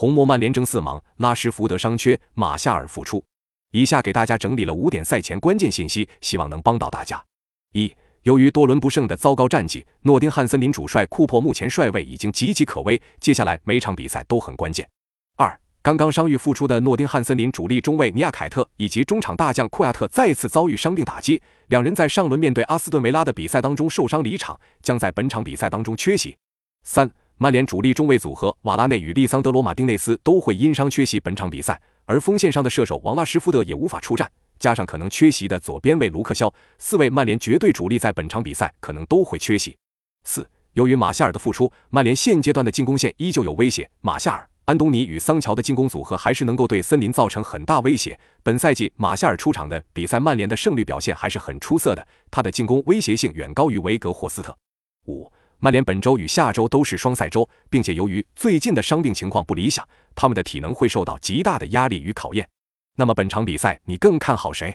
红魔曼联争四盲，拉什福德伤缺，马夏尔复出。以下给大家整理了五点赛前关键信息，希望能帮到大家。一、由于多轮不胜的糟糕战绩，诺丁汉森林主帅库珀目前帅位已经岌岌可危，接下来每场比赛都很关键。二、刚刚伤愈复出的诺丁汉森林主力中卫尼亚凯特以及中场大将库亚特再次遭遇伤病打击，两人在上轮面对阿斯顿维拉的比赛当中受伤离场，将在本场比赛当中缺席。三。曼联主力中卫组合瓦拉内与利桑德罗马丁内斯都会因伤缺席本场比赛，而锋线上的射手王拉什福德也无法出战，加上可能缺席的左边卫卢克肖，四位曼联绝对主力在本场比赛可能都会缺席。四，由于马夏尔的复出，曼联现阶段的进攻线依旧有威胁，马夏尔、安东尼与桑乔的进攻组合还是能够对森林造成很大威胁。本赛季马夏尔出场的比赛，曼联的胜率表现还是很出色的，他的进攻威胁性远高于维格霍斯特。五。曼联本周与下周都是双赛周，并且由于最近的伤病情况不理想，他们的体能会受到极大的压力与考验。那么本场比赛你更看好谁？